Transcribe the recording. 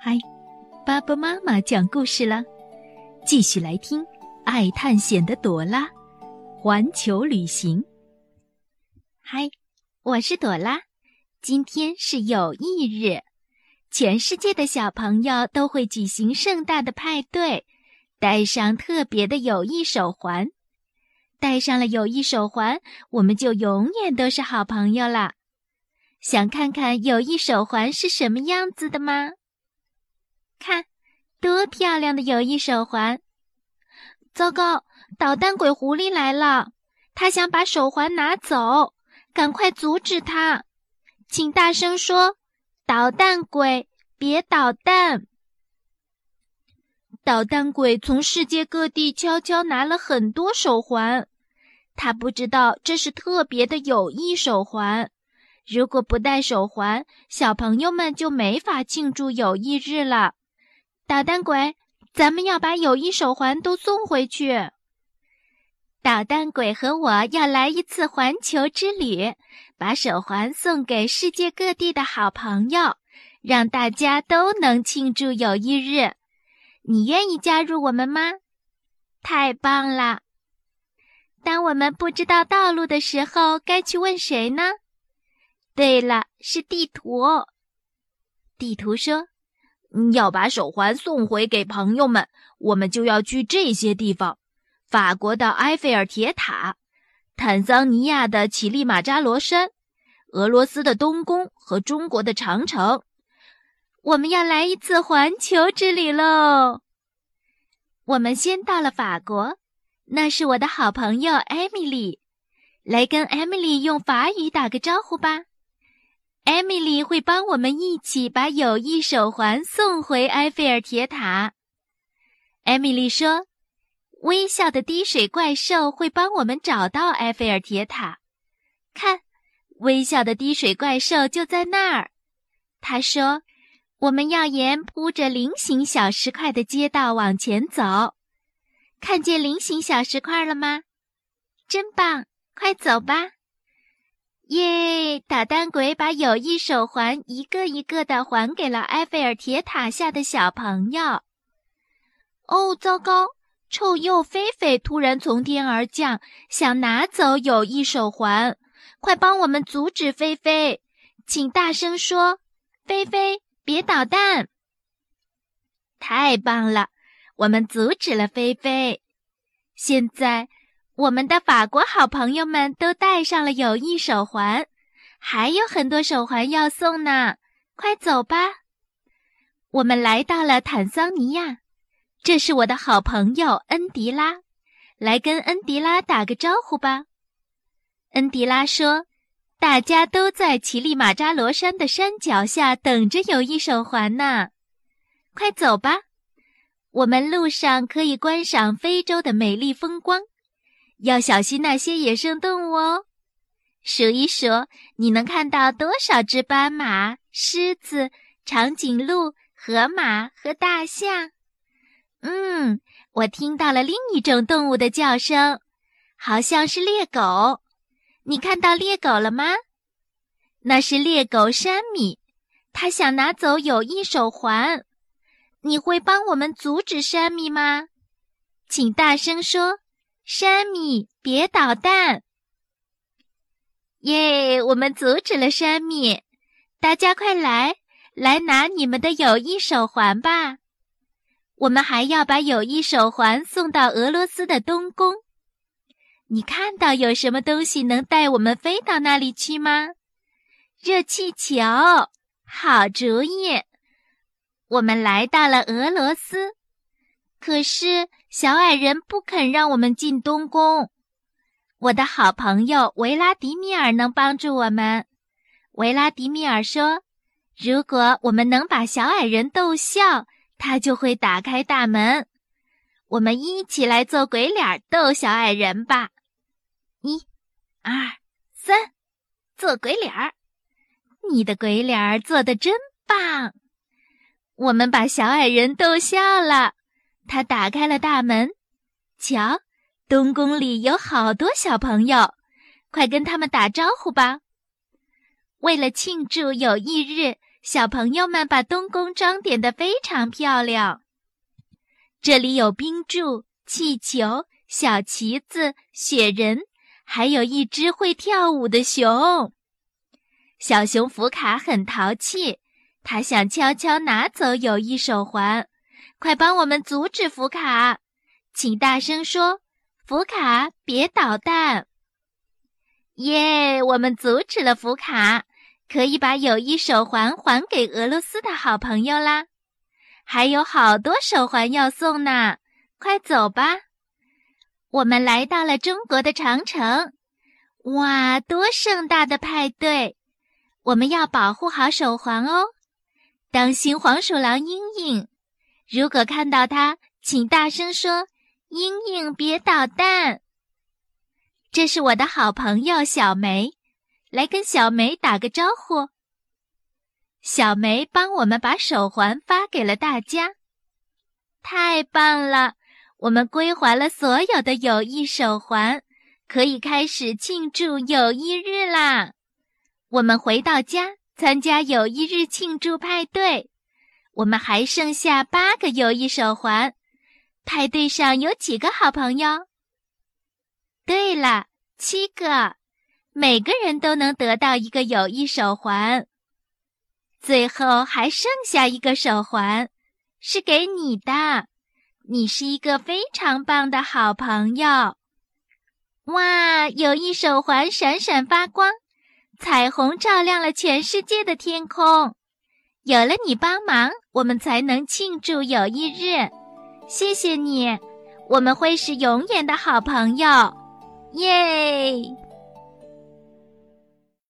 嗨，爸爸妈妈讲故事了，继续来听爱探险的朵拉环球旅行。嗨，我是朵拉，今天是友谊日，全世界的小朋友都会举行盛大的派对，戴上特别的友谊手环。戴上了友谊手环，我们就永远都是好朋友了。想看看友谊手环是什么样子的吗？看，多漂亮的友谊手环！糟糕，捣蛋鬼狐狸来了，他想把手环拿走，赶快阻止他！请大声说：“捣蛋鬼，别捣蛋！”捣蛋鬼从世界各地悄悄拿了很多手环，他不知道这是特别的友谊手环。如果不戴手环，小朋友们就没法庆祝友谊日了。捣蛋鬼，咱们要把友谊手环都送回去。捣蛋鬼和我要来一次环球之旅，把手环送给世界各地的好朋友，让大家都能庆祝友谊日。你愿意加入我们吗？太棒了！当我们不知道道路的时候，该去问谁呢？对了，是地图。地图说。要把手环送回给朋友们，我们就要去这些地方：法国的埃菲尔铁塔、坦桑尼亚的乞力马扎罗山、俄罗斯的东宫和中国的长城。我们要来一次环球之旅喽！我们先到了法国，那是我的好朋友艾米丽，来跟艾米丽用法语打个招呼吧。艾米丽会帮我们一起把友谊手环送回埃菲尔铁塔。艾米丽说：“微笑的滴水怪兽会帮我们找到埃菲尔铁塔。看，微笑的滴水怪兽就在那儿。”他说：“我们要沿铺着菱形小石块的街道往前走。看见菱形小石块了吗？真棒！快走吧。”耶！捣蛋鬼把友谊手环一个一个的还给了埃菲尔铁塔下的小朋友。哦，糟糕！臭鼬菲菲突然从天而降，想拿走友谊手环。快帮我们阻止菲菲！请大声说：“菲菲，别捣蛋！”太棒了，我们阻止了菲菲。现在。我们的法国好朋友们都戴上了友谊手环，还有很多手环要送呢。快走吧！我们来到了坦桑尼亚，这是我的好朋友恩迪拉，来跟恩迪拉打个招呼吧。恩迪拉说：“大家都在乞力马扎罗山的山脚下等着友谊手环呢。”快走吧！我们路上可以观赏非洲的美丽风光。要小心那些野生动物哦！数一数，你能看到多少只斑马、狮子、长颈鹿、河马和大象？嗯，我听到了另一种动物的叫声，好像是猎狗。你看到猎狗了吗？那是猎狗山米，它想拿走友谊手环。你会帮我们阻止山米吗？请大声说。山米，别捣蛋！耶，我们阻止了山米。大家快来，来拿你们的友谊手环吧！我们还要把友谊手环送到俄罗斯的东宫。你看到有什么东西能带我们飞到那里去吗？热气球，好主意！我们来到了俄罗斯。可是小矮人不肯让我们进东宫。我的好朋友维拉迪米尔能帮助我们。维拉迪米尔说：“如果我们能把小矮人逗笑，他就会打开大门。我们一起来做鬼脸逗小矮人吧！一、二、三，做鬼脸儿。你的鬼脸儿做的真棒！我们把小矮人逗笑了。”他打开了大门，瞧，东宫里有好多小朋友，快跟他们打招呼吧！为了庆祝友谊日，小朋友们把东宫装点得非常漂亮。这里有冰柱、气球、小旗子、雪人，还有一只会跳舞的熊。小熊福卡很淘气，他想悄悄拿走友谊手环。快帮我们阻止福卡！请大声说：“福卡，别捣蛋！”耶，我们阻止了福卡，可以把友谊手环还给俄罗斯的好朋友啦。还有好多手环要送呢，快走吧！我们来到了中国的长城，哇，多盛大的派对！我们要保护好手环哦，当心黄鼠狼英英。如果看到它，请大声说：“英英，别捣蛋！”这是我的好朋友小梅，来跟小梅打个招呼。小梅帮我们把手环发给了大家，太棒了！我们归还了所有的友谊手环，可以开始庆祝友谊日啦！我们回到家参加友谊日庆祝派对。我们还剩下八个友谊手环，派对上有几个好朋友？对了，七个，每个人都能得到一个友谊手环。最后还剩下一个手环，是给你的，你是一个非常棒的好朋友。哇，友谊手环闪闪发光，彩虹照亮了全世界的天空。有了你帮忙，我们才能庆祝友谊日。谢谢你，我们会是永远的好朋友，耶！